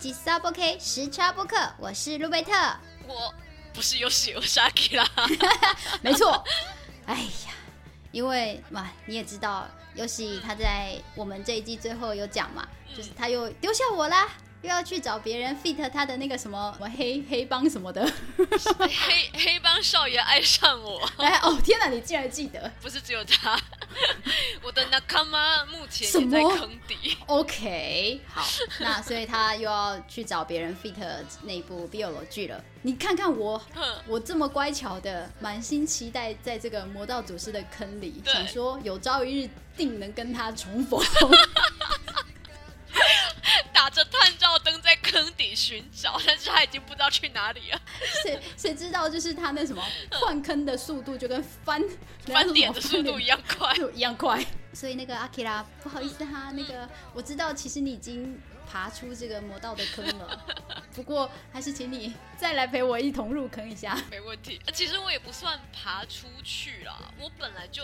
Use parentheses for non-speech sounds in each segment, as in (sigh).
吉萨波 K 时差播客，我是路贝特。我不是有喜我沙基啦，(laughs) 没错。哎呀，因为嘛，你也知道，尤喜他在我们这一季最后有讲嘛，就是他又丢下我啦。又要去找别人 fit 他的那个什么什么黑黑帮什么的，(laughs) 黑黑帮少爷爱上我。哎哦天哪，你竟然记得？不是只有他，我的 nakama 目前也在坑底。OK，好，那所以他又要去找别人 fit 那部 BL 剧了。你看看我，我这么乖巧的，满心期待在这个魔道祖师的坑里，想说有朝一日定能跟他重逢。(laughs) (laughs) 打着探照灯在坑底寻找，但是他已经不知道去哪里了。谁谁知道，就是他那什么换坑的速度就跟翻 (laughs) 翻脸的速度一样快，(laughs) 一样快。所以那个阿基拉，不好意思哈，那个我知道，其实你已经爬出这个魔道的坑了，不过还是请你再来陪我一同入坑一下。没问题，其实我也不算爬出去啦，我本来就。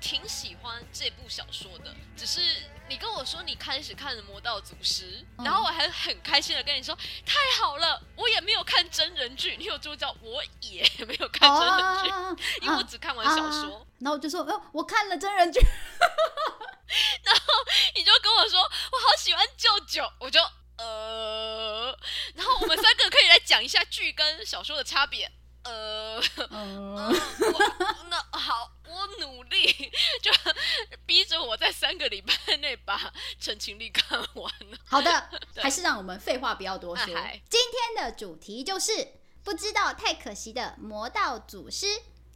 挺喜欢这部小说的，只是你跟我说你开始看了《魔道祖师》，然后我还很开心的跟你说太好了，我也没有看真人剧，你有助教我也 (laughs) 没有看真人剧，(laughs) 因为我只看完小说。然后我就说，哦，我看了真人剧，(laughs) 然后你就跟我说我好喜欢舅舅，我就呃，然后我们三个可以来讲一下剧跟小说的差别。呃，那好，我努力，(laughs) 就逼着我在三个礼拜内把《陈情令》看完了。好的，(laughs) 还是让我们废话不要多说。今天的主题就是不知道太可惜的魔道祖师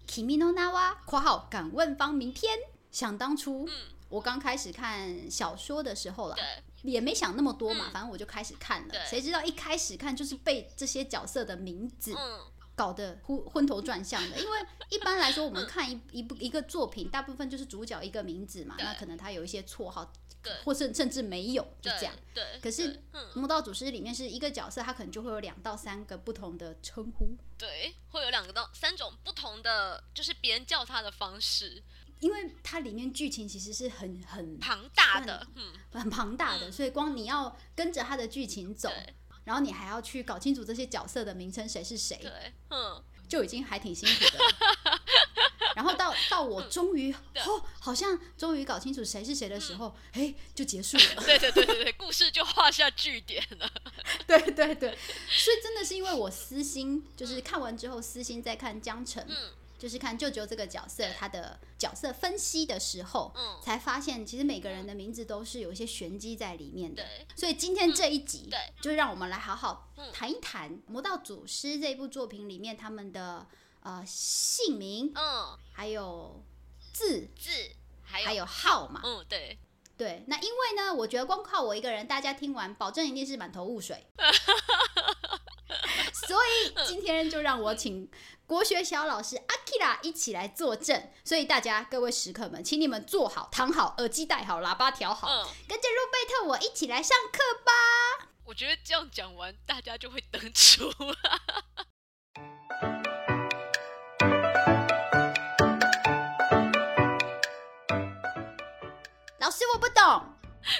，Kimi Nona（ 括号敢问方明篇。想当初，我刚开始看小说的时候了，也没想那么多嘛，反正我就开始看了。谁知道一开始看就是被这些角色的名字。搞得昏昏头转向的，因为一般来说，我们看一一部一个作品，大部分就是主角一个名字嘛，那可能他有一些绰号，或是甚至没有，就这样。对。可是《魔道祖师》里面是一个角色，他可能就会有两到三个不同的称呼。对，会有两个到三种不同的，就是别人叫他的方式。因为它里面剧情其实是很很庞大的，嗯，很庞大的，所以光你要跟着他的剧情走。然后你还要去搞清楚这些角色的名称谁是谁，对，嗯，就已经还挺辛苦的。(laughs) 然后到到我终于哦，好像终于搞清楚谁是谁的时候，哎，就结束了。(laughs) 对对对对对，故事就画下句点了。(laughs) 对对对，所以真的是因为我私心，就是看完之后私心再看江城。就是看舅舅这个角色，他的角色分析的时候，嗯，才发现其实每个人的名字都是有一些玄机在里面的。对，所以今天这一集，对，就让我们来好好谈一谈《魔道祖师》这部作品里面他们的呃姓名，嗯，还有字字，还有号码，嗯，对对。那因为呢，我觉得光靠我一个人，大家听完保证一定是满头雾水，(laughs) 所以今天就让我请。国学小老师阿 Kira 一起来作证，所以大家各位食客们，请你们坐好、躺好、耳机戴好、喇叭调好，跟着路贝特我一起来上课吧。我觉得这样讲完，大家就会登出了。老师，我不懂。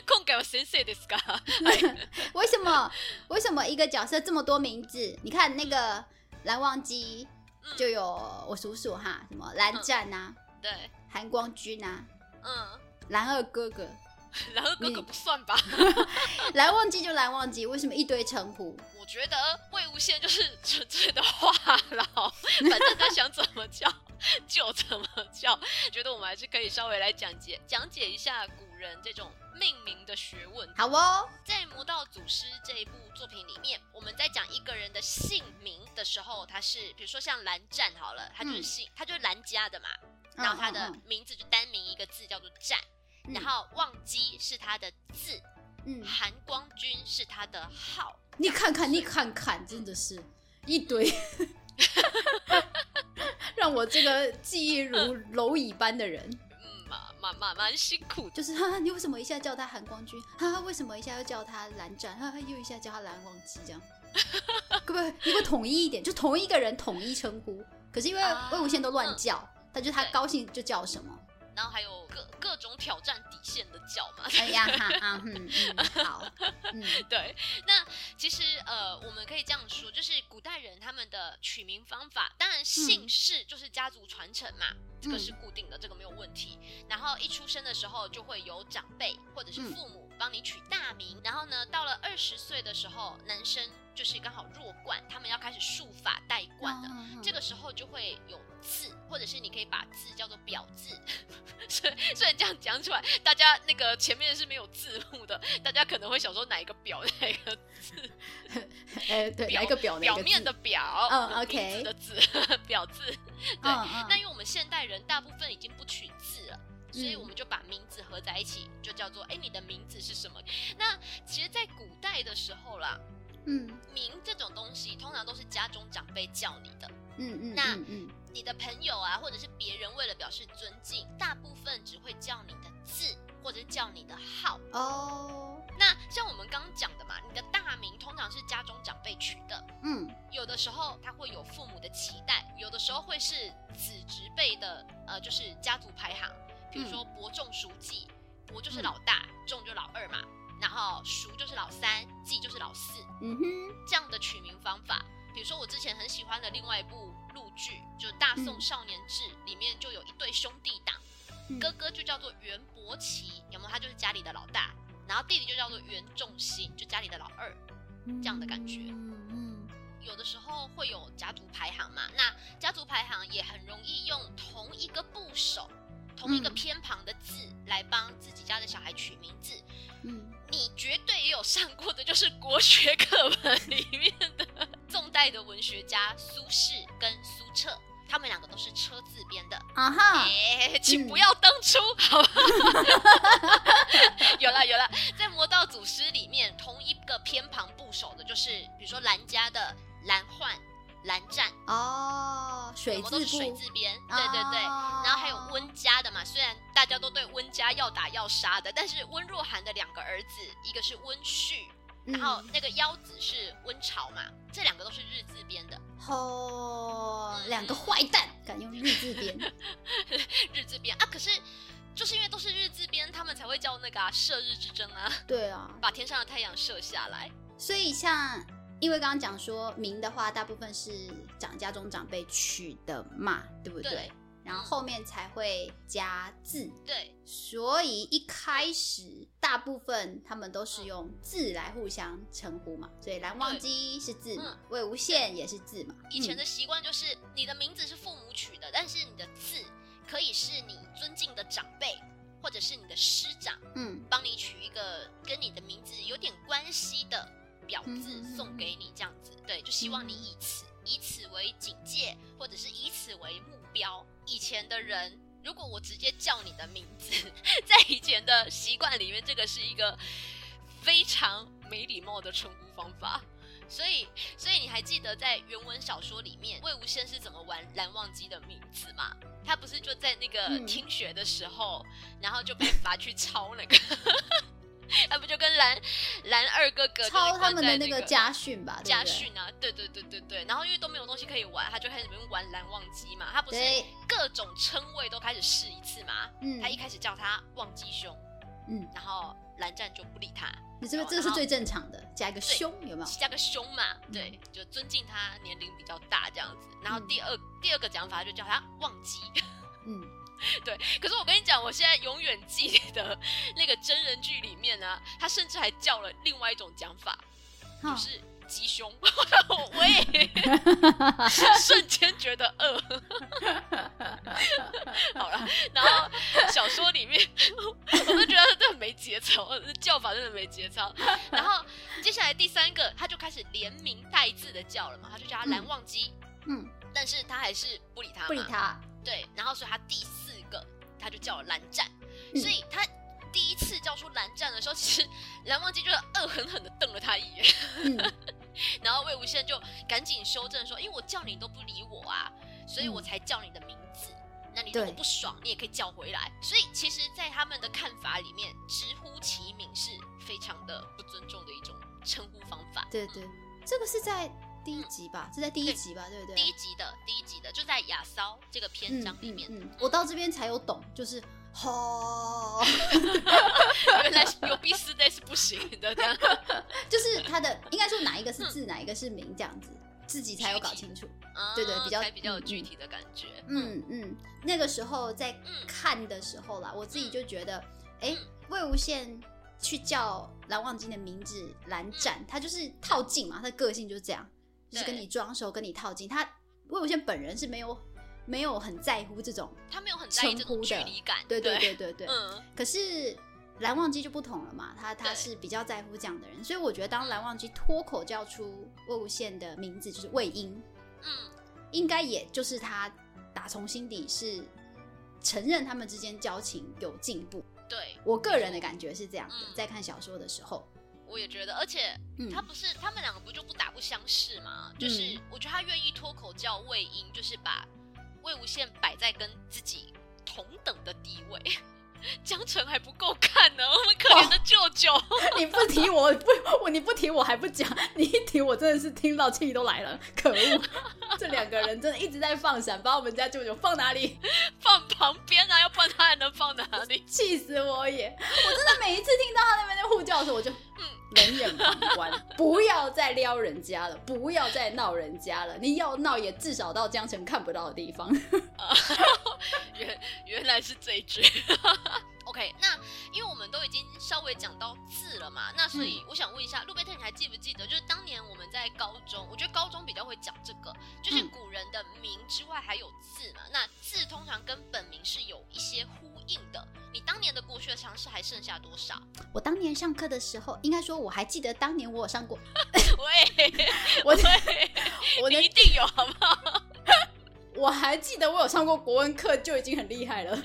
空给我先生的是噶？(laughs) 为什么？为什么一个角色这么多名字？你看那个蓝忘机。就有我数数哈，什么蓝湛呐，对，韩光君呐，嗯，蓝二哥哥，(laughs) 蓝二哥哥不算吧？(laughs) 蓝忘机就蓝忘机，为什么一堆称呼？我觉得魏无羡就是纯粹的话痨，反正他想怎么叫 (laughs) 就怎么叫。觉得我们还是可以稍微来讲解讲解一下古人这种。命名的学问，好哦。在《魔道祖师》这一部作品里面，我们在讲一个人的姓名的时候，他是比如说像蓝湛好了，他就是姓，他就是蓝家的嘛，然后他的名字就单名一个字叫做湛，然后忘机是他的字，嗯，韩光君是他的号。你看看，你看看，真的是一堆，(laughs) 让我这个记忆如蝼蚁般的人。蛮蛮蛮辛苦，就是哈，你为什么一下叫他韩光君？哈，为什么一下又叫他蓝湛？哈，又一下叫他蓝忘机？这样，(laughs) 可不可以？你会统一一点，就同一个人统一称呼。可是因为魏无羡都乱叫，他就他高兴就叫什么。然后还有各各种挑战底线的叫嘛。哎呀 (laughs) 哈哈嗯嗯好嗯 (laughs) 对。那其实呃我们可以这样说，就是古代人他们的取名方法，当然姓氏就是家族传承嘛，这个是固定的，这个没有问题。然后一出生的时候就会有长辈或者是父母帮你取大名，然后呢到了二十岁的时候，男生。就是刚好弱冠，他们要开始束发戴冠了，这个时候就会有字，或者是你可以把字叫做表字。(laughs) 虽虽然这样讲出来，大家那个前面是没有字幕的，大家可能会想说哪一个表哪一个字？(laughs) 哎，对，哪一个表？表面的表，嗯，OK 的字，表字。对，那因为我们现代人大部分已经不取字了，所以我们就把名字合在一起，就叫做哎，你的名字是什么？那其实，在古代的时候啦。嗯，名这种东西通常都是家中长辈叫你的。嗯嗯，那你的朋友啊，或者是别人为了表示尊敬，大部分只会叫你的字，或者是叫你的号。哦，那像我们刚刚讲的嘛，你的大名通常是家中长辈取的。嗯，有的时候他会有父母的期待，有的时候会是子侄辈的，呃，就是家族排行。比如说伯仲叔季，伯就是老大，仲就老二嘛。然后叔就是老三，季就是老四，嗯哼，这样的取名方法。比如说我之前很喜欢的另外一部陆剧，就是《大宋少年志》，里面就有一对兄弟档，哥哥就叫做袁伯奇，有没有？他就是家里的老大，然后弟弟就叫做袁仲新，就家里的老二，这样的感觉。嗯嗯，有的时候会有家族排行嘛，那家族排行也很容易用同一个部首。同一个偏旁的字来帮自己家的小孩取名字，嗯，你绝对也有上过的，就是国学课本里面的。宋代的文学家苏轼跟苏辙，他们两个都是车字边的。啊哈，请不要登出，好，(laughs) 有了有了，在魔道祖师里面，同一个偏旁部首的，就是比如说兰家的兰焕。蓝湛哦，水字水字边，对对对，然后还有温家的嘛，虽然大家都对温家要打要杀的，但是温若涵的两个儿子，一个是温煦，然后那个幺子是温巢嘛，这两个都是日字边的。哦，两个坏蛋敢用日字边，(laughs) 日字边啊！可是就是因为都是日字边，他们才会叫那个啊射日之争啊。对啊，把天上的太阳射下来。所以像。因为刚刚讲说名的话，大部分是长家中长辈取的嘛，对不对？然后后面才会加字。对，所以一开始大部分他们都是用字来互相称呼嘛。所以蓝忘机是字嘛，魏无羡也是字嘛。以前的习惯就是你的名字是父母取的，但是你的字可以是你尊敬的长辈或者是你的师长，嗯，帮你取一个跟你的名字有点关系的。表字送给你，这样子，对，就希望你以此以此为警戒，或者是以此为目标。以前的人，如果我直接叫你的名字，(laughs) 在以前的习惯里面，这个是一个非常没礼貌的称呼方法。所以，所以你还记得在原文小说里面，魏无羡是怎么玩蓝忘机的名字吗？他不是就在那个听学的时候，然后就被罚去抄那个。他不就跟蓝蓝二哥哥抄他们的那个家训吧？家训啊，对对对对对。然后因为都没有东西可以玩，他就开始玩蓝忘机嘛。他不是各种称谓都开始试一次嘛？嗯。他一开始叫他忘机兄，嗯，然后蓝湛就不理他。你这个这个是最正常的，加一个兄有没有？加个兄嘛，对，就尊敬他年龄比较大这样子。然后第二第二个讲法就叫他忘机，嗯。(laughs) (laughs) 对，可是我跟你讲，我现在永远记得 (laughs) 那个真人剧里面呢，他甚至还叫了另外一种讲法，就是鸡胸。(laughs) 我也瞬间觉得饿。好了，然后小说里面，我就觉得这没节操，叫法真的没节操。然后接下来第三个，他就开始连名带字的叫了嘛，他就叫他蓝忘机。嗯，但是他还是不理他，不理他。对，然后所以他第四个他就叫了蓝湛，所以他第一次叫出蓝湛的时候，其实 (laughs) 蓝忘机就恶狠狠的瞪了他一眼，(laughs) 然后魏无羡就赶紧修正说，因为我叫你都不理我啊，所以我才叫你的名字，那你如果不爽，你也可以叫回来。所以其实，在他们的看法里面，直呼其名是非常的不尊重的一种称呼方法。对对，这个是在。第一集吧，是在第一集吧，对不对？第一集的，第一集的，就在亚骚这个篇章里面。我到这边才有懂，就是吼，(laughs) 原来有 B 四 day 是不行的，这样 (laughs) 就是他的应该说哪一个是字，哪一个是名，这样子自己才有搞清楚。对对，比较比较有具体的感觉。嗯嗯，那个时候在看的时候啦，我自己就觉得，哎，魏无羡去叫蓝忘机的名字蓝湛，他就是套近嘛，他的个性就是这样，就是跟你装熟，跟你套近。他魏无羡本人是没有。没有很在乎这种，他没有很在意这种距离感，对对对对对。嗯。可是蓝忘机就不同了嘛，他他是比较在乎这样的人，所以我觉得当蓝忘机脱口叫出魏无羡的名字就是魏婴，嗯，应该也就是他打从心底是承认他们之间交情有进步。对我个人的感觉是这样的，在看小说的时候，我也觉得，而且他不是他们两个不就不打不相识嘛？就是我觉得他愿意脱口叫魏婴，就是把。魏无羡摆在跟自己同等的地位，(laughs) 江城还不够看呢。我们可怜的舅舅，(laughs) 你不提我不我你不提我还不讲，你一提我真的是听到气都来了。可恶，这两个人真的一直在放闪，把我们家舅舅放哪里？(laughs) 放旁边啊，要不然他还能放哪里？气死我也！我真的每一次听到他那边在呼叫的时候，我就嗯。(laughs) 冷眼旁观，(laughs) 不要再撩人家了，不要再闹人家了。你要闹，也至少到江城看不到的地方。(laughs) 原原来是这一句。OK，那因为我们都已经稍微讲到字了嘛，那所以我想问一下，路贝特，你还记不记得，就是当年我们在高中，我觉得高中比较会讲这个，就是古人的名之外还有字嘛。那字通常跟本名是有一些呼应的。你当年的国学常识还剩下多少？(laughs) 我当年上课的时候，应该说我还记得当年我有上过。喂，(laughs) 我我一定有，好不好？(laughs) 我还记得我有上过国文课，就已经很厉害了。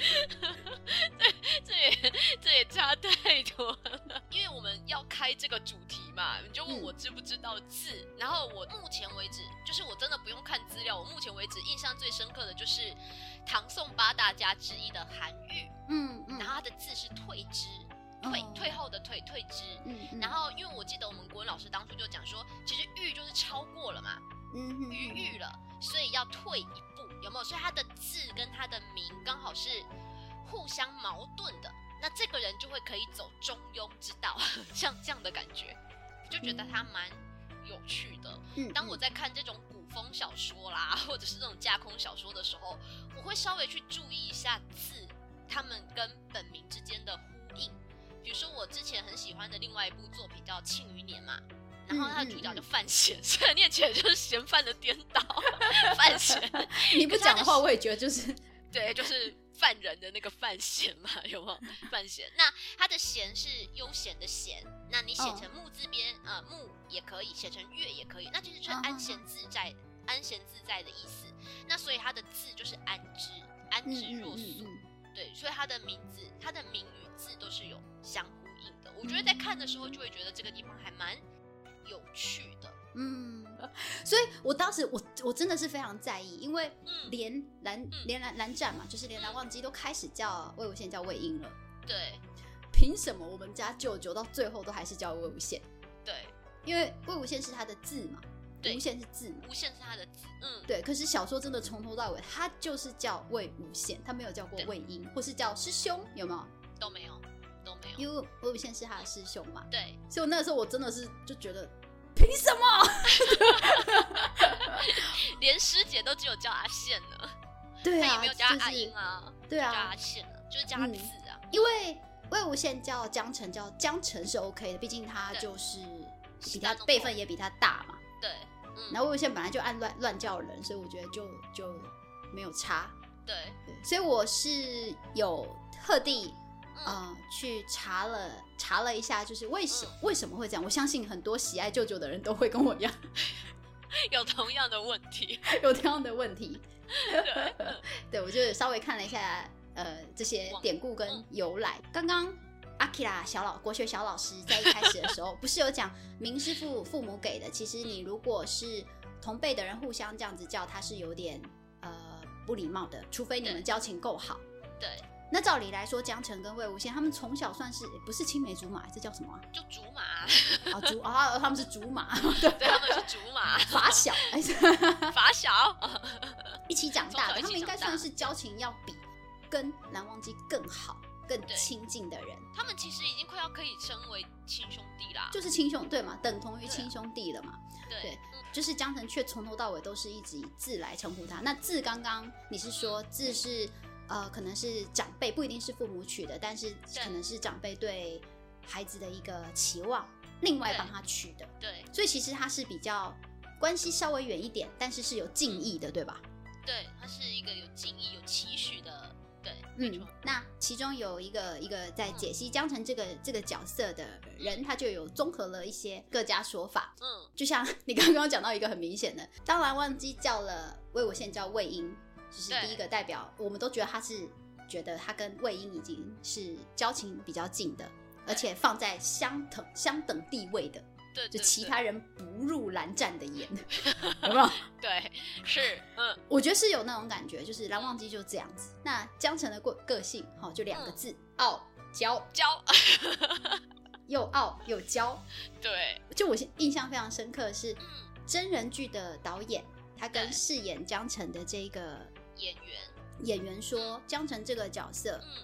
这这也这也差太多了。因为我们要开这个主题嘛，你就问我知不知道字。然后我目前为止，就是我真的不用看资料，我目前为止印象最深刻的就是唐宋八大家之一的韩愈。嗯嗯。然后他的字是退之，退退后的退退之。嗯。然后因为我记得我们国文老师当初就讲说，其实愈就是超过了嘛，嗯逾愈了，所以要退一步。有没有？所以他的字跟他的名刚好是互相矛盾的，那这个人就会可以走中庸之道，(laughs) 像这样的感觉，就觉得他蛮有趣的。当我在看这种古风小说啦，或者是这种架空小说的时候，我会稍微去注意一下字，他们跟本名之间的呼应。比如说我之前很喜欢的另外一部作品叫《庆余年》嘛。然后他的主角就范闲，(laughs) 虽然念起来就是嫌犯的颠倒，范闲。(laughs) 你不讲的话，我也觉得就是，(laughs) 对，就是犯人的那个范闲嘛，有没有？范闲。那他的闲是悠闲的闲，那你写成木字边，呃，木也可以，写成月也可以。那其实就是安闲自在，安闲自在的意思。那所以它的字就是安之，安之若素。对，所以它的名字，它的名与字都是有相呼应的。我觉得在看的时候，就会觉得这个地方还蛮。有趣的，嗯，所以我当时我我真的是非常在意，因为连蓝连蓝蓝湛嘛，就是连蓝忘机都开始叫魏无羡叫魏婴了，对，凭什么我们家舅舅到最后都还是叫魏无羡？对，因为魏无羡是他的字嘛，无羡是字，无羡是他的字，嗯，对。可是小说真的从头到尾，他就是叫魏无羡，他没有叫过魏婴，或是叫师兄，有没有？都没有。都没有因为魏无羡是他的师兄嘛，对，所以我那个时候我真的是就觉得，凭什么？(laughs) 连师姐都只有叫阿羡了，对啊，也没有叫阿英啊，对啊，叫阿羡了，就是叫他字啊。因为魏无羡叫江澄，叫江澄是 OK 的，毕竟他就是比他辈分也比他大嘛，对。然后魏无羡本来就爱乱乱叫人，所以我觉得就就没有差，对对。所以我是有特地。啊，去查了查了一下，就是为什为什么会这样？我相信很多喜爱舅舅的人都会跟我一样，(laughs) 有同样的问题，(laughs) 有同样的问题。(laughs) 对，我就稍微看了一下，呃，这些典故跟由来。刚刚阿 k i a 小老国学小老师在一开始的时候，不是有讲明师傅父母给的？其实你如果是同辈的人互相这样子叫，他是有点呃不礼貌的，除非你们交情够好。对。那照理来说，江澄跟魏无羡他们从小算是不是青梅竹马，这叫什么？就竹马啊，竹啊，他们是竹马，(laughs) 对，他们是竹马，发小，发小，一起长大的，他们应该算是交情要比跟蓝忘机更好、更亲近的人。他们其实已经快要可以称为亲兄弟啦，就是亲兄对嘛，等同于亲兄弟了嘛。对，就是江澄却从头到尾都是一直以字来称呼他。那字刚刚你是说字是呃，可能是长辈，不一定是父母取的，但是可能是长辈对孩子的一个期望，另外帮他取的。对，所以其实他是比较关系稍微远一点，但是是有敬意的，对吧？对，他是一个有敬意、有期许的。对，嗯，那其中有一个一个在解析江澄这个这个角色的人，他就有综合了一些各家说法。嗯，就像你刚刚讲到一个很明显的，当然忘记叫了魏无羡叫魏婴，就是第一个代表，我们都觉得他是觉得他跟魏婴已经是交情比较近的，而且放在相等相等地位的。就其他人不入蓝湛的眼，(laughs) 有没有？(laughs) 对，是，嗯，我觉得是有那种感觉，就是蓝忘机就这样子。那江澄的个个性，哈，就两个字，傲娇，娇，(laughs) 又傲又娇。对，就我印象非常深刻是，真人剧的导演，他跟饰演江澄的这个演员演员说，江澄这个角色，嗯，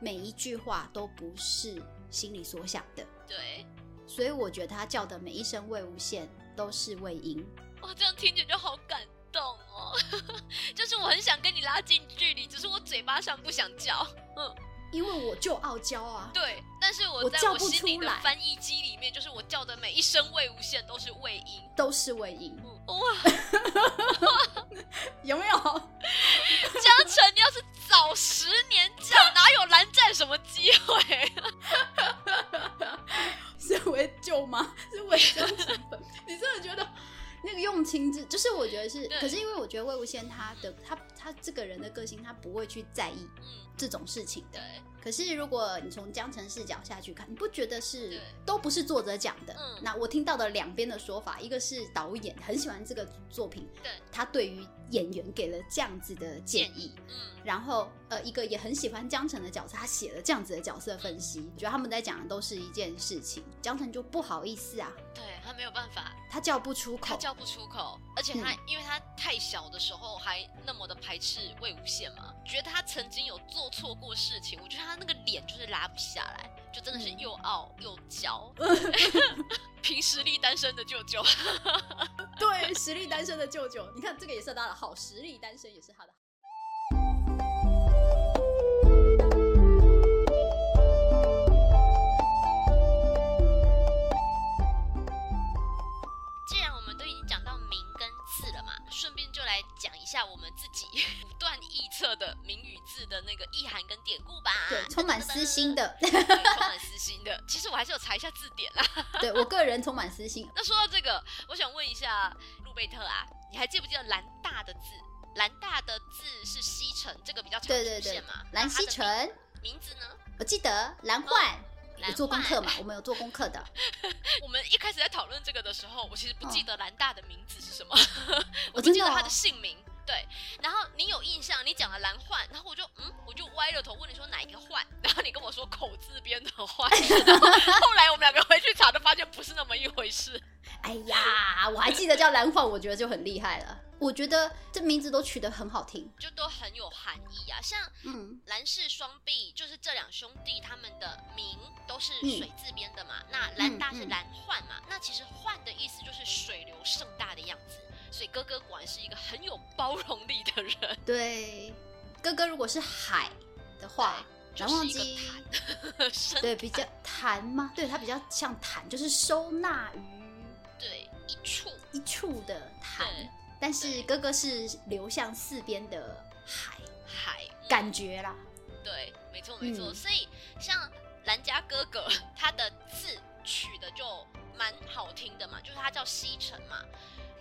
每一句话都不是心里所想的，对。所以我觉得他叫的每一声魏无羡都是魏婴。哇，这样听起来就好感动哦！(laughs) 就是我很想跟你拉近距离，只是我嘴巴上不想叫。嗯，因为我就傲娇啊。对，但是我在我心里的翻译机里面，就是我叫的每一声魏无羡都是魏婴，都是魏婴。哇，(laughs) 有没有？江澄，你要是早十年讲，哪有蓝湛什么机会？(laughs) 是为救吗？是为江成本？(laughs) 你真的觉得那个用情之，就是我觉得是，可是因为我觉得魏无羡他的他他这个人的个性，他不会去在意这种事情的。可是如果你从江城视角下去看，你不觉得是都不是作者讲的？那我听到的两边的说法，一个是导演很喜欢这个作品，对，他对于演员给了这样子的建议，嗯，然后呃，一个也很喜欢江城的角色，他写了这样子的角色分析，觉得他们在讲的都是一件事情，江城就不好意思啊，对他没有办法，他叫不出口，他叫不出口，而且他因为他太小的时候还那么的排斥魏无羡嘛，觉得他曾经有做错过事情，我觉得他那个脸就是拉不下来，就真的是又傲又娇，(laughs) 凭实力单身的舅舅，(laughs) 对，实力单身的舅舅，你看这个也是他的好，实力单身也是他的。既然我们都已经讲到名跟字了嘛，顺便就来讲一下我们自己 (laughs) 不断臆测的名与字的那个意涵跟典故吧，对，(laughs) 充满私心的，充满私心的。其实我还是有查一下字典啦。(laughs) 对我个人充满私心。那说到这个，我想问一下路贝特啊，你还记不记得蓝大的字？蓝大的字是西城，这个比较常出现嘛？蓝西城名字呢？我记得蓝焕。有做功课嘛？我们有做功课的。(laughs) 我们一开始在讨论这个的时候，我其实不记得兰大的名字是什么，(laughs) 我不记得他的姓名。对，然后你有印象，你讲了蓝焕，然后我就嗯，我就歪了头问你说哪一个焕，然后你跟我说口字边的焕，(laughs) 后来我们两个回去查，都发现不是那么一回事。哎呀，我还记得叫蓝焕，我觉得就很厉害了。我觉得这名字都取得很好听，就都很有含义啊。像嗯，蓝氏双璧，就是这两兄弟他们的名都是水字边的嘛。那蓝大是蓝焕嘛，那其实焕的意思就是水流盛大的样子。所以哥哥果然是一个很有包容力的人。对，哥哥如果是海的话，蓝忘机，(laughs) 对，比较潭吗？对，它比较像潭，就是收纳于对一处一处的潭。但是哥哥是流向四边的海海感觉啦。对，没错没错。所以像蓝家哥哥，(laughs) 他的字取的就蛮好听的嘛，就是他叫西城嘛。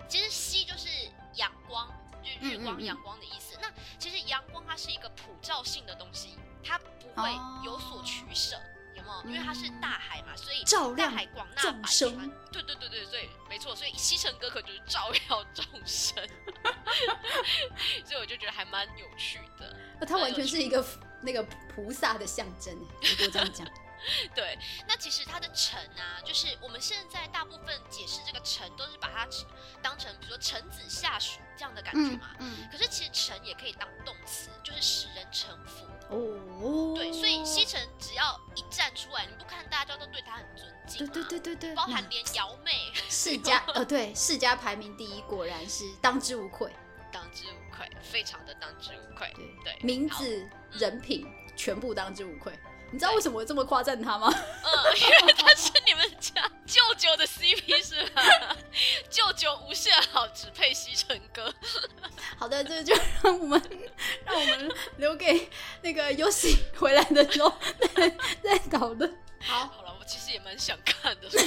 其实西就是阳光，就是日光、阳光的意思。那其实阳光它是一个普照性的东西，它不会有所取舍，有因为它是大海嘛，所以照亮海广纳百川。对对对对，所以没错，所以西城哥可就是照耀众生。(laughs) 所以我就觉得还蛮有趣的。那它完全是一个那个菩萨的象征，如果这样讲。(laughs) (laughs) 对，那其实它的臣啊，就是我们现在大部分解释这个臣，都是把它当成比如说臣子下属这样的感觉嘛。嗯。可是其实臣也可以当动词，就是使人臣服。哦，对，所以西城只要一站出来，你不看大家都对他很尊敬，对对对对对，包含连瑶妹 (laughs) 世家，呃，对世家排名第一，果然是当之无愧，当之无愧，非常的当之无愧，对对，名字、人品全部当之无愧。你知道为什么我这么夸赞他吗？嗯，(laughs) 因为他是你们家舅舅的 CP 是吧？(laughs) 舅舅无限好，只配西城哥。好的，这就让我们让我们留给那个游戏回来的时候再再讨论。好，好了，我其实也蛮想看的。(laughs)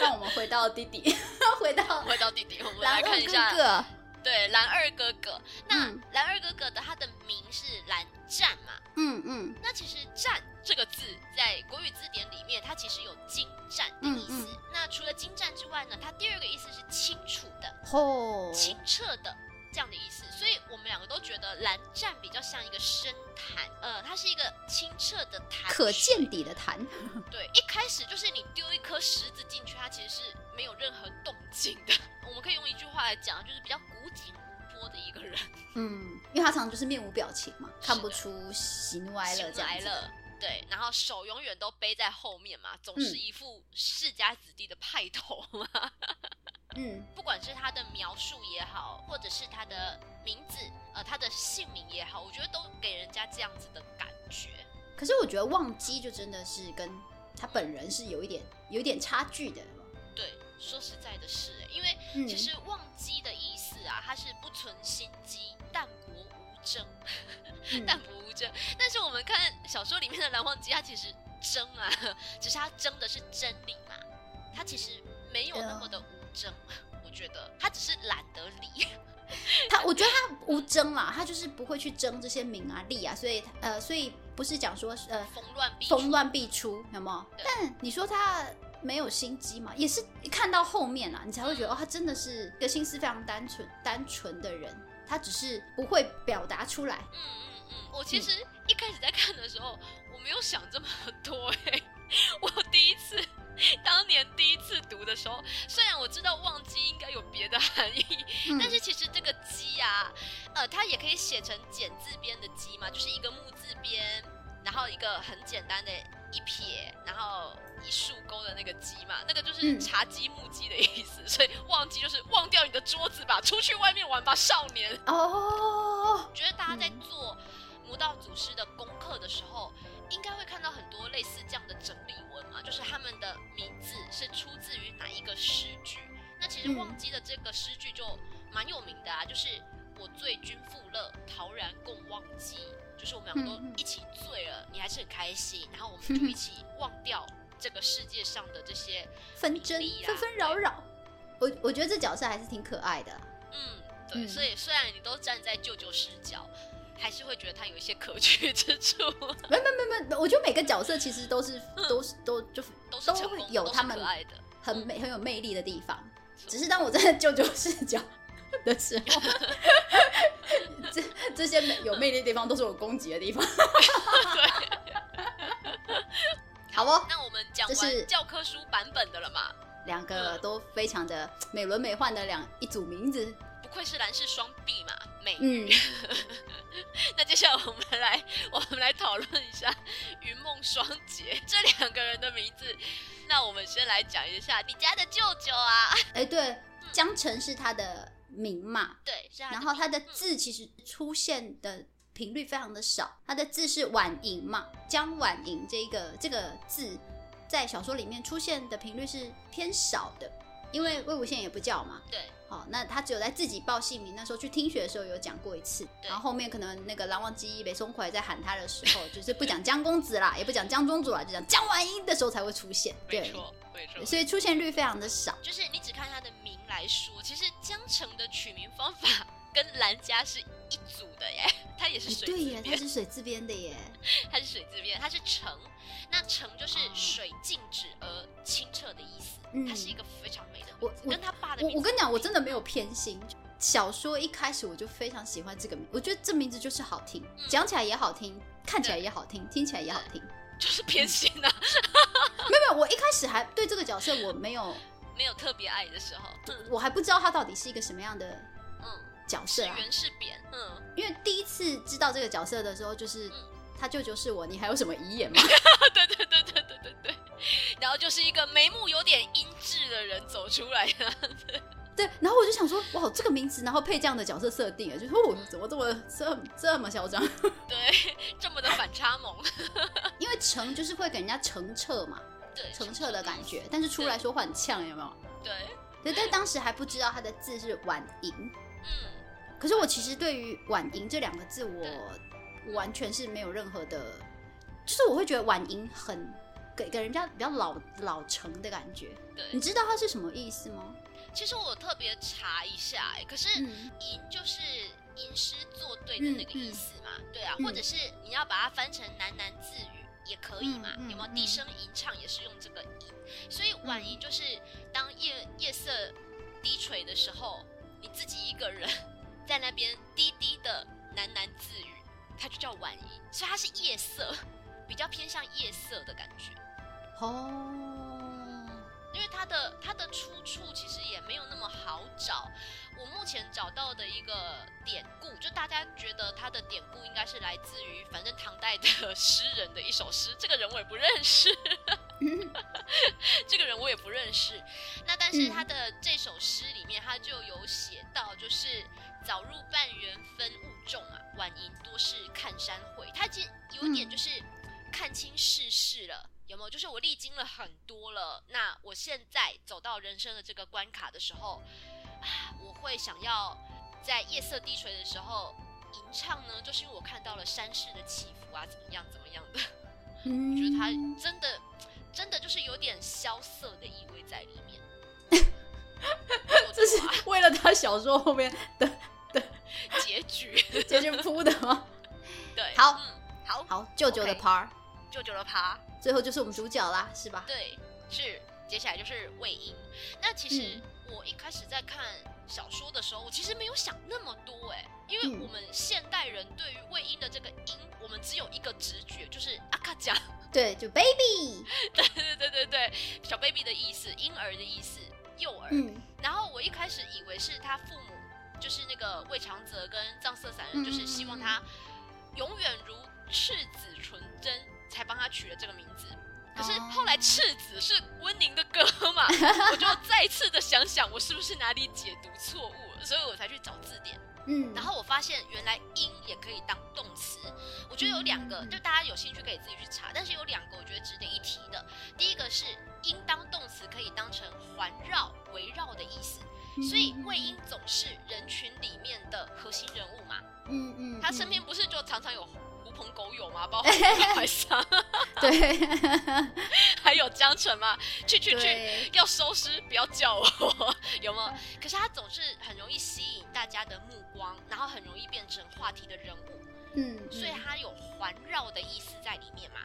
让我们回到弟弟，回到回到弟弟，我们来看一下。对，蓝二哥哥，那蓝二哥哥的他的名是蓝湛嘛？嗯嗯。那其实“湛”这个字在国语字典里面，它其实有精湛的意思。那除了精湛之外呢，它第二个意思是清楚的、清澈的这样的意思。所以我们两个都觉得蓝湛比较像一个深潭，呃，它是一个清澈的潭，可见底的潭。(laughs) 对，一开始就是你丢一颗石子进去，它其实是没有任何动静的。(laughs) 我们可以用一句话来讲，就是比较古井无波的一个人。嗯，因为他常常就是面无表情嘛，看不出喜怒哀乐这样子。对，然后手永远都背在后面嘛，总是一副世家子弟的派头嘛。嗯，(laughs) 不管是他的描述也好，或者是他的名字，呃，他的姓名也好，我觉得都给人家这样子的感觉。可是我觉得忘机就真的是跟他本人是有一点有一点差距的。对。说实在的是，因为其实忘机的意思啊，它是不存心机，淡泊无争，(laughs) 淡泊无争。但是我们看小说里面的蓝忘机，他其实争啊，(laughs) 只是他争的是真理嘛，他其实没有那么的无争。(laughs) 我觉得他只是懒得理他，我觉得他无争嘛，他就是不会去争这些名啊利啊，所以呃，所以不是讲说呃逢乱必逢乱必出，有没有？但你说他。没有心机嘛，也是看到后面啊，你才会觉得哦，他真的是一个心思非常单纯、单纯的人，他只是不会表达出来。嗯嗯嗯，我其实一开始在看的时候，我没有想这么多哎。我第一次，(laughs) 当年第一次读的时候，虽然我知道忘记应该有别的含义，但是其实这个“鸡”啊，呃，它也可以写成简字边的“鸡”嘛，就是一个木字边，然后一个很简单的一撇，然后。一竖钩的那个鸡嘛，那个就是茶几木鸡的意思，所以忘记就是忘掉你的桌子吧，出去外面玩吧，少年。哦，觉得大家在做魔道祖师的功课的时候，应该会看到很多类似这样的整理文嘛，就是他们的名字是出自于哪一个诗句。那其实忘机的这个诗句就蛮有名的啊，就是我醉君复乐，陶然共忘机，就是我们两个都一起醉了，你还是很开心，然后我们就一起忘掉。这个世界上的这些纷争、纷纷扰扰，我我觉得这角色还是挺可爱的。嗯，对，所以虽然你都站在舅舅视角，还是会觉得他有一些可取之处。没没没没，我觉得每个角色其实都是都是都就都都有他们很美很有魅力的地方。只是当我站在舅舅视角的时候，这这些有魅力的地方都是我攻击的地方。(laughs) 好哦，那我们讲完教科书版本的了嘛？两个都非常的美轮美奂的两一组名字，不愧是蓝氏双璧嘛，美女。(laughs) 那接下来我们来我们来讨论一下云梦双杰这两个人的名字。那我们先来讲一下你家的舅舅啊。哎，对，江澄是他的名嘛？对，然后他的字其实出现的。频率非常的少，他的字是婉莹嘛？江婉莹这个这个字，在小说里面出现的频率是偏少的，因为魏无羡也不叫嘛。对，哦，那他只有在自己报姓名，那时候去听学的时候有讲过一次，然后后面可能那个蓝忘机北松奎在喊他的时候，(laughs) 就是不讲江公子啦，也不讲江宗主啦，就讲江婉莹的时候才会出现。没错，没错，所以出现率非常的少。就是你只看他的名来说，其实江城的取名方法。(laughs) 跟兰家是一组的耶，它也是水字边，它是水字边的耶，(laughs) 它是水字边，它是城，那城就是水静止而清澈的意思，它是一个非常美的。我跟他爸的，我我跟你讲，我真的没有偏心。小说一开始我就非常喜欢这个名，我觉得这名字就是好听，讲起来也好听，看起来也好听，听起来也好听，就是偏心啊。(laughs) 没有没有，我一开始还对这个角色我没有没有特别爱的时候，我还不知道他到底是一个什么样的。角色啊，原是扁，嗯，因为第一次知道这个角色的时候，就是他舅舅是我，你还有什么遗言吗？(laughs) 对对对对对对。对，然后就是一个眉目有点阴鸷的人走出来的，(laughs) 对，然后我就想说，哇，这个名字，然后配这样的角色设定，就说我怎么这么这这么嚣张？对，这么的反差萌，(laughs) 因为澄就是会给人家澄澈嘛，对，澄澈的感觉，但是出来说话很呛，有没有？对。对，但当时还不知道他的字是婉莹。嗯，可是我其实对于婉莹这两个字，我完全是没有任何的，就是我会觉得婉莹很给给人家比较老老成的感觉。对，你知道它是什么意思吗？其实我特别查一下，哎，可是吟就是吟诗作对的那个意思嘛，对啊，或者是你要把它翻成喃喃自语。也可以嘛？有没有低声吟唱也是用这个吟？所以晚吟就是当夜夜色低垂的时候，你自己一个人 (laughs) 在那边低低的喃喃自语，它就叫晚吟。所以它是夜色，比较偏向夜色的感觉。哦，因为它的它的出处其实也没有那么好找。我目前找到的一个典故，就大家觉得他的典故应该是来自于，反正唐代的诗人的一首诗。这个人我也不认识，这个人我也不认识。那但是他的这首诗里面，他就有写到，就是早入半园分雾重啊，晚吟多是看山回。他已有点就是看清世事了，有没有？就是我历经了很多了，那我现在走到人生的这个关卡的时候。我会想要在夜色低垂的时候吟唱呢，就是因为我看到了山势的起伏啊，怎么样怎么样的。(laughs) 我觉得他真的真的就是有点萧瑟的意味在里面。(laughs) 这是为了他小说后面的 (laughs) 的结局结局铺的吗？对，好，好，好，舅舅的趴，舅舅的趴，最后就是我们主角啦，是吧？对，是，接下来就是魏婴。那其实。我一开始在看小说的时候，我其实没有想那么多哎，因为我们现代人对于魏婴的这个“婴”，我们只有一个直觉，就是阿卡讲，对，就 baby，(laughs) 对对对对对，小 baby 的意思，婴儿的意思，幼儿。嗯。然后我一开始以为是他父母，就是那个魏长泽跟藏色散人，就是希望他永远如赤子纯真，才帮他取了这个名字。可是后来赤子是温宁的歌嘛，(laughs) 我就再次的想想，我是不是哪里解读错误了，所以我才去找字典。嗯，然后我发现原来“音”也可以当动词。我觉得有两个，就大家有兴趣可以自己去查。但是有两个我觉得值得一提的，第一个是“音”当动词可以当成环绕、围绕的意思，所以魏婴总是人群里面的核心人物嘛。嗯嗯，他身边不是就常常有。朋狗友吗？包括海上，(laughs) 对，(laughs) 还有江城吗？去去去，要收尸，不要叫我，有吗？可是他总是很容易吸引大家的目光，然后很容易变成话题的人物，嗯，所以他有环绕的意思在里面嘛。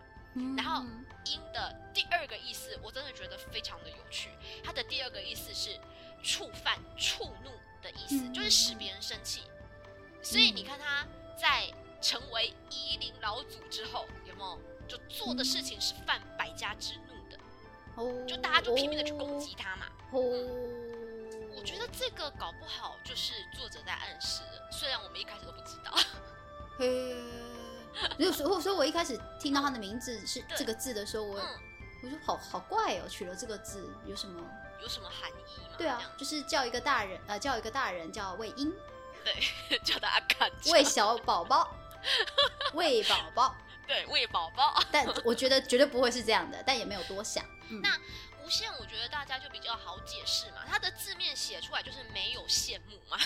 然后“音”的第二个意思，我真的觉得非常的有趣。它的第二个意思是触犯、触怒的意思，就是使别人生气。所以你看他在。成为夷陵老祖之后，有没有就做的事情是犯百家之怒的？哦，就大家就拼命的去攻击他嘛。哦，我觉得这个搞不好就是作者在暗示，虽然我们一开始都不知道。嘿，所以所以，我一开始听到他的名字是这个字的时候，我我就好好怪哦，取了这个字有什么有什么含义吗？对啊，就是叫一个大人呃，叫一个大人叫魏婴，对，(laughs) 叫他阿卡魏小宝宝。(laughs) 喂宝宝，对，喂宝宝。(laughs) 但我觉得绝对不会是这样的，但也没有多想。那无限，我觉得大家就比较好解释嘛。它的字面写出来就是没有羡慕嘛。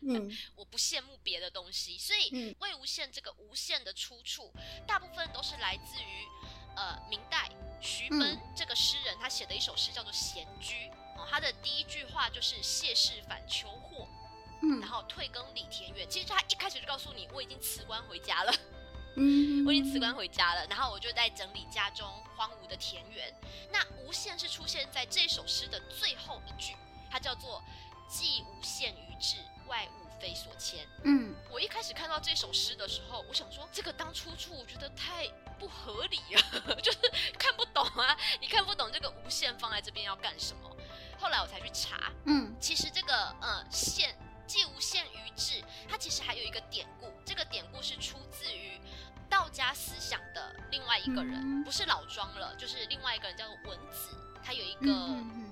嗯，(laughs) 我不羡慕别的东西，所以魏无羡这个无限的出处，大部分都是来自于呃明代徐奔这个诗人，他写的一首诗叫做《闲居》哦。他的第一句话就是谢氏反求祸。然后退耕李田园，其实他一开始就告诉你，我已经辞官回家了，嗯，(laughs) 我已经辞官回家了。然后我就在整理家中荒芜的田园。那无限是出现在这首诗的最后一句，它叫做“既无限于志，外物非所牵”。嗯，我一开始看到这首诗的时候，我想说这个当出处，我觉得太不合理了，(laughs) 就是看不懂啊。你看不懂这个无限放在这边要干什么？后来我才去查，嗯，其实这个呃“限”。既无限于智，它其实还有一个典故，这个典故是出自于道家思想的另外一个人，不是老庄了，就是另外一个人叫做文子，他有一个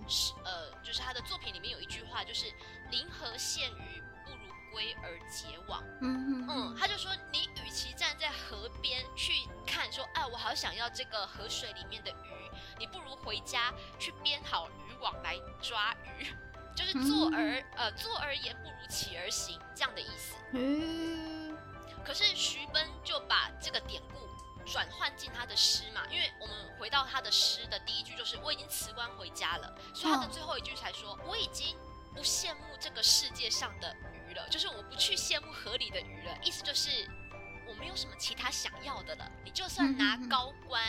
是呃，就是他的作品里面有一句话，就是临河羡鱼，不如归而结网。嗯嗯，他就说，你与其站在河边去看，说，哎，我好想要这个河水里面的鱼，你不如回家去编好渔网来抓鱼。就是坐而呃坐而言不如起而行这样的意思。嗯，可是徐奔就把这个典故转换进他的诗嘛，因为我们回到他的诗的第一句就是我已经辞官回家了，所以他的最后一句才说我已经不羡慕这个世界上的鱼了，就是我不去羡慕河里的鱼了，意思就是我没有什么其他想要的了。你就算拿高官，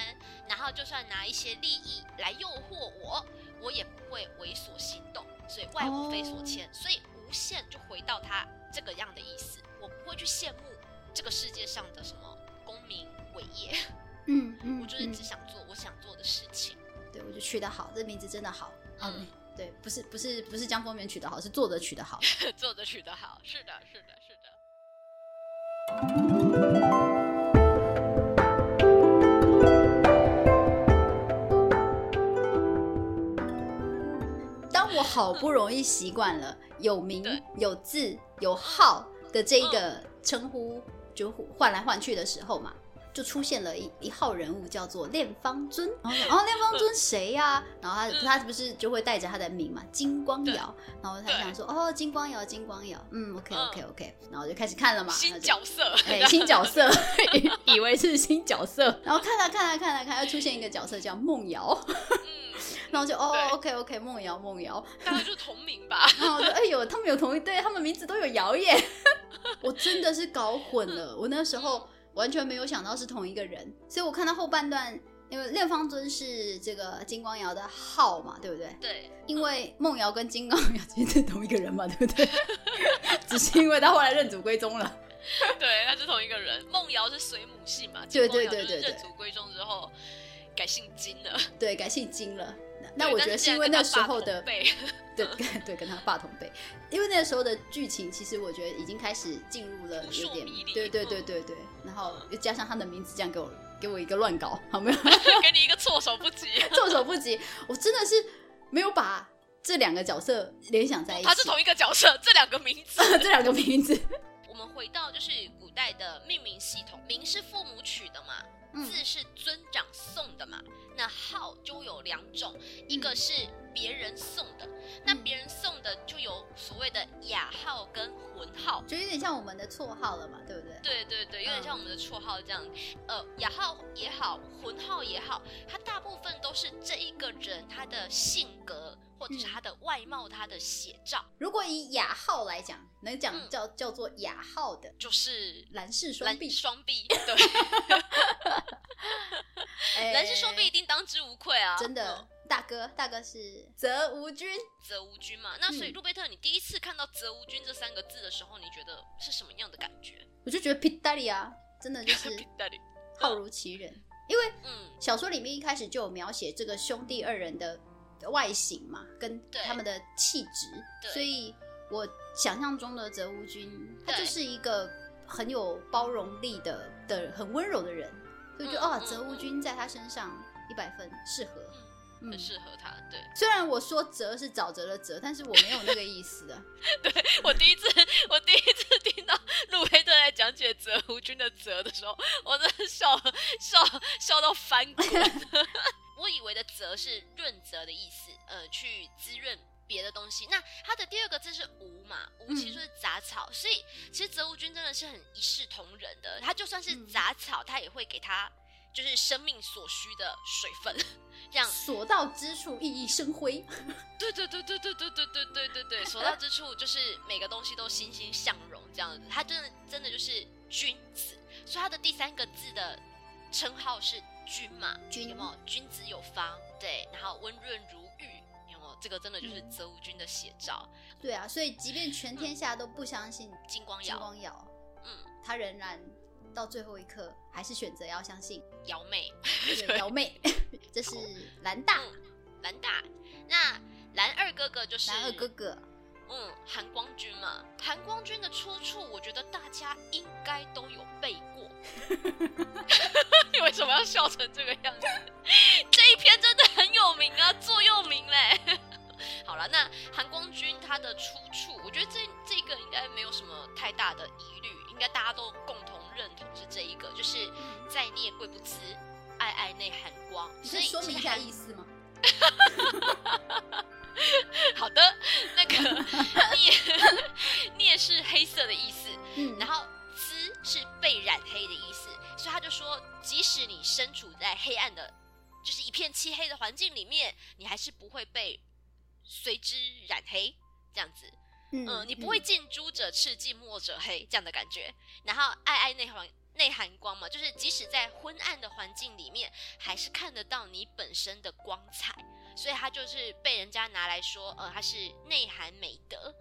然后就算拿一些利益来诱惑我，我也不会为所心动。所以外物非所牵，所以无限就回到他这个样的意思。我不会去羡慕这个世界上的什么功名伟业，嗯嗯，我就是只想做我想做的事情。对，我就取得好，这名字真的好。嗯，对，不是不是不是江丰源取得好，是作者取得好。(laughs) 作者取得好，是的，是的，是的。好不容易习惯了 (laughs) 有名有字有号的这一个称呼，就换来换去的时候嘛，就出现了一一号人物叫做练方尊。然后练方尊谁呀？然后他他不是就会带着他的名嘛，金光瑶。然后他想说哦，金光瑶，金光瑶，嗯，OK OK OK。然后就开始看了嘛，新角色，哎，新角色，(laughs) 以为是新角色。然后看了看了看了看，又出现一个角色叫梦瑶。(laughs) 然后就哦，OK OK，梦瑶梦瑶，大概就是同名吧。(laughs) 然后我就哎呦，他们有同一对，他们名字都有瑶耶。我真的是搞混了，我那时候完全没有想到是同一个人。所以我看到后半段，因为练方尊是这个金光瑶的号嘛，对不对？对。因为梦瑶跟金光瑶其实是同一个人嘛，对不对？(laughs) 只是因为他后来认祖归宗了。(laughs) 对，他是同一个人。梦瑶是随母姓嘛？对对对对对。认祖归宗之后改姓金了。对，改姓金了。那我觉得是因为那时候的，(laughs) 对对，跟他爸同辈，因为那个时候的剧情，其实我觉得已经开始进入了有点，对对对对对，然后又加上他的名字，这样给我给我一个乱搞，好没有？(laughs) 给你一个措手不及，(laughs) 措手不及，我真的是没有把这两个角色联想在一起，他是同一个角色，这两个名字，(laughs) 这两个名字。我们回到就是古代的命名系统，名是父母取的嘛。字是尊长送的嘛？那号就有两种，一个是别人送的，那别人送的就有所谓的雅号跟浑号，就有点像我们的绰号了嘛，对不对？对对对，有点像我们的绰号这样。呃，雅号也好，浑号也好，它大部分都是这一个人他的性格或者是他的外貌他的写照。如果以雅号来讲，能讲叫叫做雅号的，就是 (laughs) 蓝氏双臂，双臂，对。(laughs) 人是双臂，一定当之无愧啊！真的，大哥，大哥是泽无君，泽无君嘛。那所以，路贝特，你第一次看到“泽无君”这三个字的时候，你觉得是什么样的感觉？(laughs) 我就觉得皮达里啊，真的就是浩如其人。因为，嗯，小说里面一开始就有描写这个兄弟二人的外形嘛，跟他们的气质，所以我想象中的泽芜君，他就是一个很有包容力的的很温柔的人。就觉得哦，泽芜君在他身上一百分适合，很适合他。对，虽然我说泽是沼泽的泽，但是我没有那个意思的。(laughs) 对我第一次，(laughs) 我第一次听到路飞特在讲解泽无君的泽的时候，(laughs) 我真的笑笑笑到翻滚。我以为的泽是润泽的意思，呃，去滋润。别的东西，那它的第二个字是无嘛？无其实是杂草，所以其实泽无君真的是很一视同仁的。他就算是杂草，他也会给他就是生命所需的水分，这样所到之处熠熠生辉。对对对对对对对对对对对，所到之处就是每个东西都欣欣向荣这样子。他真的真的就是君子，所以他的第三个字的称号是君嘛？君有没有？君子有方，对，然后温润如玉。有没有这个真的就是泽无君的写照。对啊，所以即便全天下都不相信金光瑶，金光瑶，嗯，他仍然到最后一刻还是选择要相信瑶妹，瑶妹，(laughs) 这是蓝大，蓝大。那蓝二哥哥就是蓝二哥哥，嗯，韩光君嘛，韩光君的出处，我觉得大家应该都有背过。(laughs) 你 (laughs) 为什么要笑成这个样子？这一篇真的很有名啊，座右铭嘞。好了，那韩光君他的出处，我觉得这这个应该没有什么太大的疑虑，应该大家都共同认同是这一个，就是在聂贵不知，爱爱内含光。所以说明一下意思吗？(laughs) 好的，那个聂聂是黑色的意思，嗯，然后滋是被染黑的意思，所以他就说，即使你身处在黑暗的，就是一片漆黑的环境里面，你还是不会被随之染黑，这样子，嗯，你不会近朱者赤，近墨者黑这样的感觉。然后爱爱内环内含光嘛，就是即使在昏暗的环境里面，还是看得到你本身的光彩。所以它就是被人家拿来说，呃，它是内涵美德、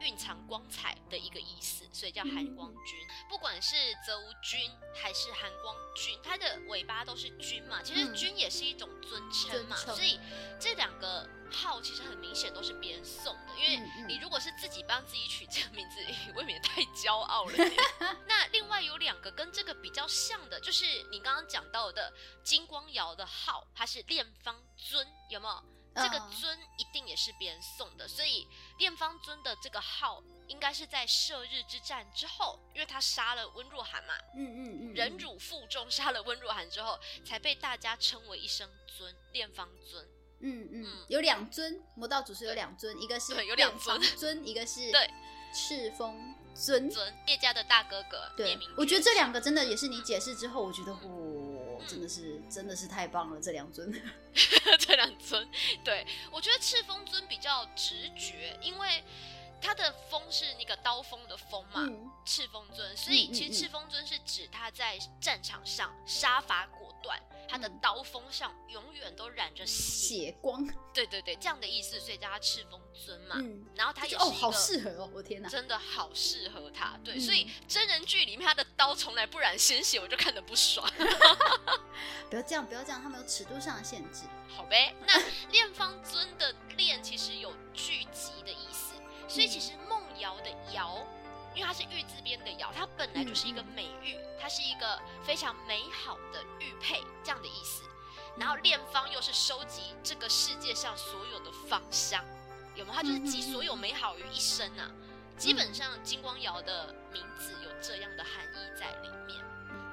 蕴藏光彩的一个意思，所以叫寒光君。不管是泽无君还是寒光君，它的尾巴都是君嘛，其实君也是一种尊称嘛。所以这两个号其实很明显都是别人送的，因为你如果是自己帮自己取这个名字，未免太骄傲了。(laughs) 那另外有两个跟这个比较像的，就是你刚刚讲到的金光瑶的号，它是炼方尊。有没有这个尊一定也是别人送的，所以炼方尊的这个号应该是在射日之战之后，因为他杀了温若寒嘛，嗯嗯嗯，忍辱负重杀了温若寒之后，才被大家称为一声尊炼方尊。嗯嗯，有两尊魔道祖师有两尊，一个是有两尊尊，(laughs) 一个是对。赤峰尊。尊叶家的大哥哥。对，我觉得这两个真的也是你解释之后，我觉得哦。真的是，真的是太棒了！这两尊，(laughs) 这两尊，对我觉得赤峰尊比较直觉，因为他的峰是那个刀锋的锋嘛，赤峰尊，所以其实赤峰尊是指他在战场上杀伐果断。他的刀锋上永远都染着血光，对对对，这样的意思，所以叫他赤峰尊嘛。嗯，然后他也是哦，好适合哦，我天哪，真的好适合他。对，所以真人剧里面他的刀从来不染鲜血，我就看得不爽。(laughs) 不要这样，不要这样，他们有尺度上的限制。好呗，那炼方尊的炼其实有聚集的意思，所以其实梦瑶的瑶。因为它是玉字边的瑶，它本来就是一个美玉，它是一个非常美好的玉佩这样的意思。然后炼方又是收集这个世界上所有的芳香，有没有？它就是集所有美好于一身啊。基本上金光瑶的名字有这样的含义在里面。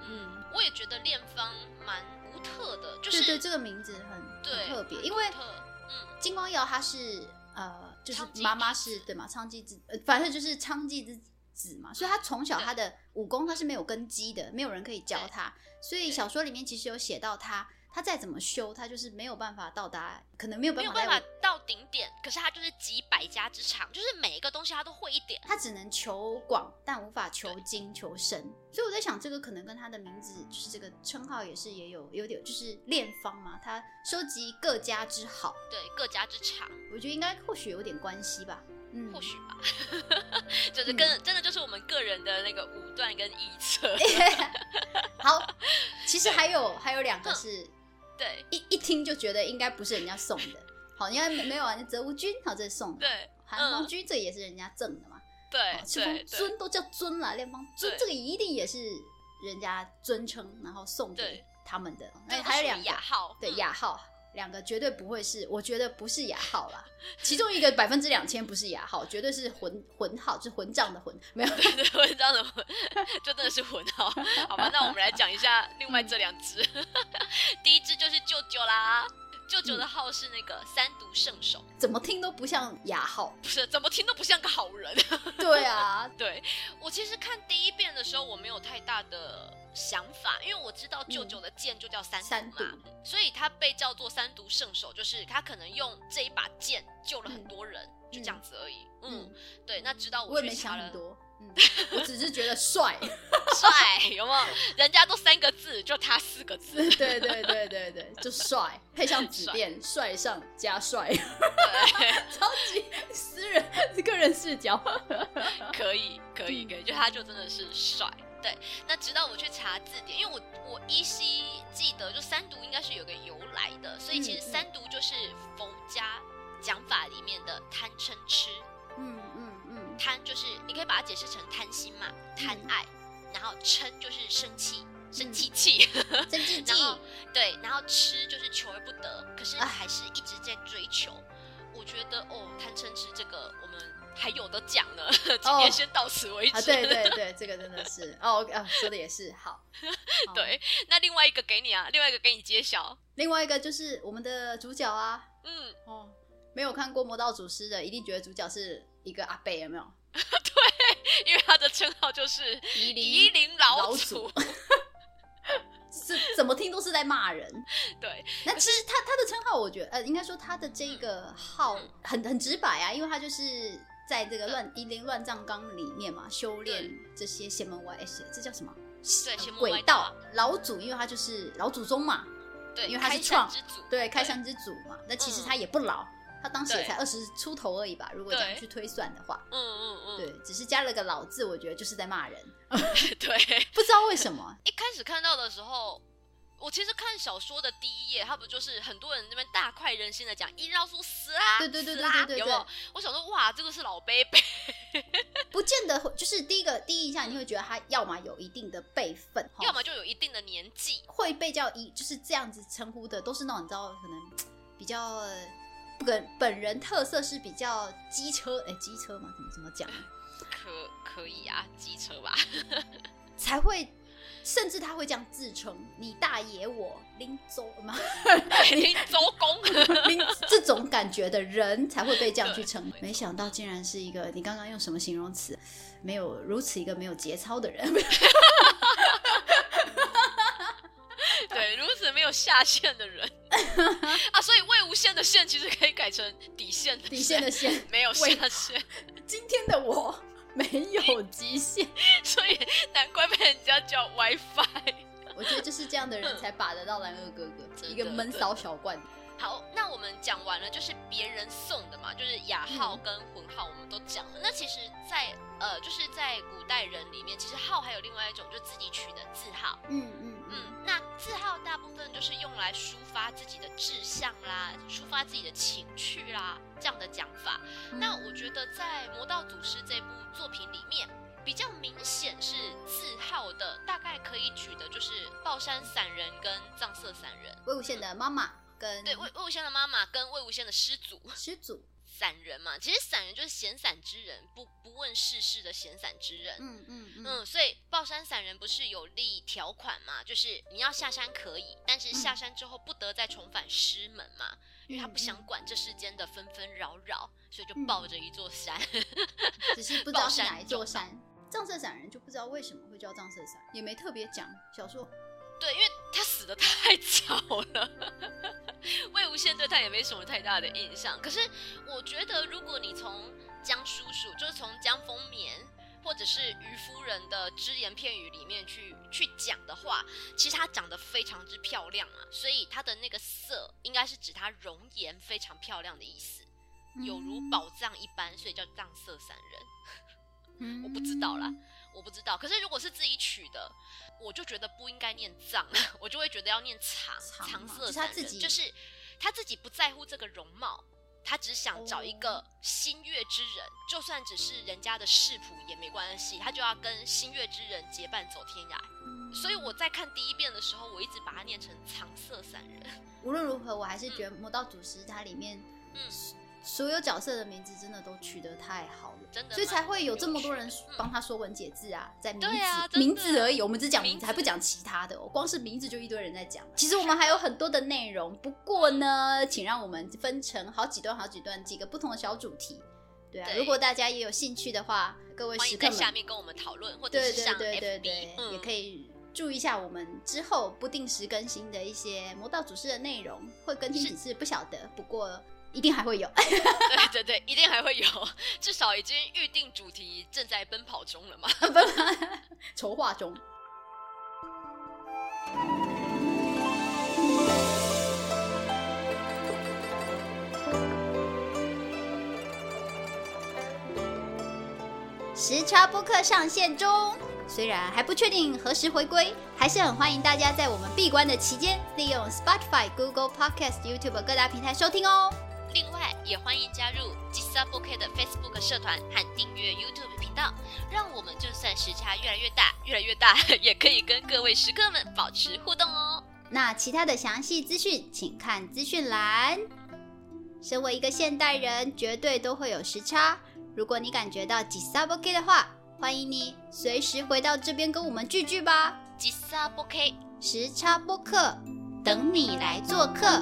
嗯，我也觉得炼方蛮独特的，就是对这个名字很特别，因为嗯，金光瑶它是呃，就是妈妈是对嘛，娼妓之，呃，反正就是娼妓之。子嘛，所以他从小他的武功他是没有根基的，没有人可以教他，所以小说里面其实有写到他。他再怎么修，他就是没有办法到达，可能没有办法没有办法到顶点。可是他就是集百家之长，就是每一个东西他都会一点。他只能求广，但无法求精求深。所以我在想，这个可能跟他的名字，就是这个称号也是也有有点，就是练方嘛，他收集各家之好，对各家之长，我觉得应该或许有点关系吧。嗯，或许吧，(laughs) 就是跟真的那个武断跟臆测。(laughs) 好，其实还有还有两个是。对，一一听就觉得应该不是人家送的，好，应该没有啊。泽无君，好，这是送的。对，韩方君这也是人家赠的嘛。对，赤峰尊都叫尊了，练方尊这个一定也是人家尊称，然后送给他们的。那还有两个雅号，对雅号。两个绝对不会是，我觉得不是雅号啦。其中一个百分之两千不是雅号，绝对是混混号，是混账的混，没有 (laughs) 混账的混，就真的是混号。好吧，那我们来讲一下另外这两只。(laughs) 第一只就是舅舅啦，舅舅的号是那个三毒圣手，怎么听都不像雅号，不是怎么听都不像个好人。(laughs) 对啊，(laughs) 对我其实看第一遍的时候，我没有太大的。想法，因为我知道舅舅的剑就叫三毒嘛，所以他被叫做三毒圣手，就是他可能用这一把剑救了很多人，就这样子而已。嗯，对。那直到我也没想很多，(laughs) 我只是觉得帅，(laughs) 帅有没有？人家都三个字，就他四个字。(laughs) 对对对对对，就帅，配上纸片，帅上加帅，超级私人个人视角，可以可以可以，就他就真的是帅。对，那直到我去查字典，因为我我依稀记得，就三毒应该是有个由来的，所以其实三毒就是佛家讲法里面的贪嗔痴。嗯贪就是你可以把它解释成贪心嘛，贪爱，然后嗔就是生气，生气气，生气气，对，然后吃就是求而不得，可是还是一直在追求。我觉得哦，贪嗔痴这个我们还有的讲呢，(laughs) 今天先到此为止。对对。(laughs) 对，这个真的是哦，啊，说的也是 (laughs) 好。对，那另外一个给你啊，另外一个给你揭晓，另外一个就是我们的主角啊，嗯。哦，没有看过《魔道祖师》的，一定觉得主角是一个阿贝，有没有？(laughs) 对，因为他的称号就是夷陵老祖。(laughs) 是怎么听都是在骂人，对。那其实他他的称号，我觉得呃，应该说他的这个号很很直白啊，因为他就是在这个乱夷陵乱葬岗里面嘛，修炼这些邪门歪邪，这叫什么？对，鬼道老祖，因为他就是老祖宗嘛，对，因为他是创对开山之祖嘛，那其实他也不老。他当时也才二十出头而已吧，如果这样去推算的话，嗯嗯嗯，对，只是加了个老字，我觉得就是在骂人。(laughs) 对，不知道为什么，(laughs) 一开始看到的时候，我其实看小说的第一页，他不就是很多人那边大快人心的讲伊老鼠死啦，对对对对对对，有没有？我想说，哇，这个是老贝贝，(laughs) 不见得就是第一个第一印象，你会觉得他要么有一定的辈分，要么就有一定的年纪，会被叫一就是这样子称呼的，都是那种你知道可能比较。本本人特色是比较机车，哎，机车嘛，怎么怎么讲？可可以啊，机车吧，(laughs) 才会，甚至他会这样自称：“你大爷我林周吗？林周 (laughs) 公，(laughs) 林这种感觉的人才会被这样去称。没想到竟然是一个，你刚刚用什么形容词？没有如此一个没有节操的人。对，如此没有下限的人 (laughs) 啊，所以魏无羡的羡其实可以改成底线的底线的线，没有下限。今天的我没有极限，(laughs) 所以难怪被人家叫 WiFi。(laughs) 我觉得就是这样的人才把得到蓝二哥哥，一个闷骚小罐。好，那我们讲完了，就是别人送的嘛，就是雅号跟魂号，我们都讲了。那其实，在呃，就是在古代人里面，其实号还有另外一种，就自己取的字号。嗯嗯嗯。那字号大部分就是用来抒发自己的志向啦，抒发自己的情趣啦，这样的讲法。那我觉得在《魔道祖师》这部作品里面，比较明显是字号的，大概可以举的就是抱山散人跟藏色散人，魏无羡的妈妈跟。对魏魏无羡的妈妈跟魏无羡的师祖 (laughs) 师祖散人嘛，其实散人就是闲散之人，不不问世事的闲散之人。嗯嗯嗯，所以抱山散人不是有立条款嘛，就是你要下山可以，但是下山之后不得再重返师门嘛，因为他不想管这世间的纷纷扰扰，所以就抱着一座山，(laughs) 只是不知道是哪一座山。(laughs) 藏色散人就不知道为什么会叫藏色散，也没特别讲小说。对，因为他死的太早了，(laughs) 魏无羡对他也没什么太大的印象。可是我觉得，如果你从江叔叔，就是从江丰眠或者是于夫人的只言片语里面去去讲的话，其实她长得非常之漂亮啊，所以她的那个色应该是指她容颜非常漂亮的意思，有如宝藏一般，所以叫藏色散人。我不知道啦。我不知道，可是如果是自己取的，我就觉得不应该念藏，我就会觉得要念藏藏色散人，就是他自己不在乎这个容貌，他只想找一个心悦之人，就算只是人家的世仆也没关系，他就要跟心悦之人结伴走天涯。所以我在看第一遍的时候，我一直把它念成藏色散人。无论如何，我还是觉得《魔道祖师》它里面，嗯。所有角色的名字真的都取得太好了，真的，所以才会有这么多人帮他说文解字啊，在名字名字而已，我们只讲名字还不讲其他的，光是名字就一堆人在讲。其实我们还有很多的内容，不过呢，请让我们分成好几段、好几段几个不同的小主题。对啊，如果大家也有兴趣的话，各位时刻们下面跟我们讨论，或者是上 FB，也可以注意一下我们之后不定时更新的一些魔道祖师的内容，会更新几次不晓得，不过。一定还会有，对对对，一定还会有，(laughs) 至少已经预定主题，正在奔跑中了嘛，(laughs) 奔跑筹划中。时差播客上线中，虽然还不确定何时回归，还是很欢迎大家在我们闭关的期间，利用 Spotify、Google Podcast、YouTube 各大平台收听哦。另外，也欢迎加入吉萨 o k 的 Facebook 社团和订阅 YouTube 频道，让我们就算时差越来越大，越来越大，(laughs) 也可以跟各位食客们保持互动哦。那其他的详细资讯，请看资讯栏。身为一个现代人，绝对都会有时差。如果你感觉到吉萨 o k 的话，欢迎你随时回到这边跟我们聚聚吧。吉萨 o k 时差播客，等你来做客。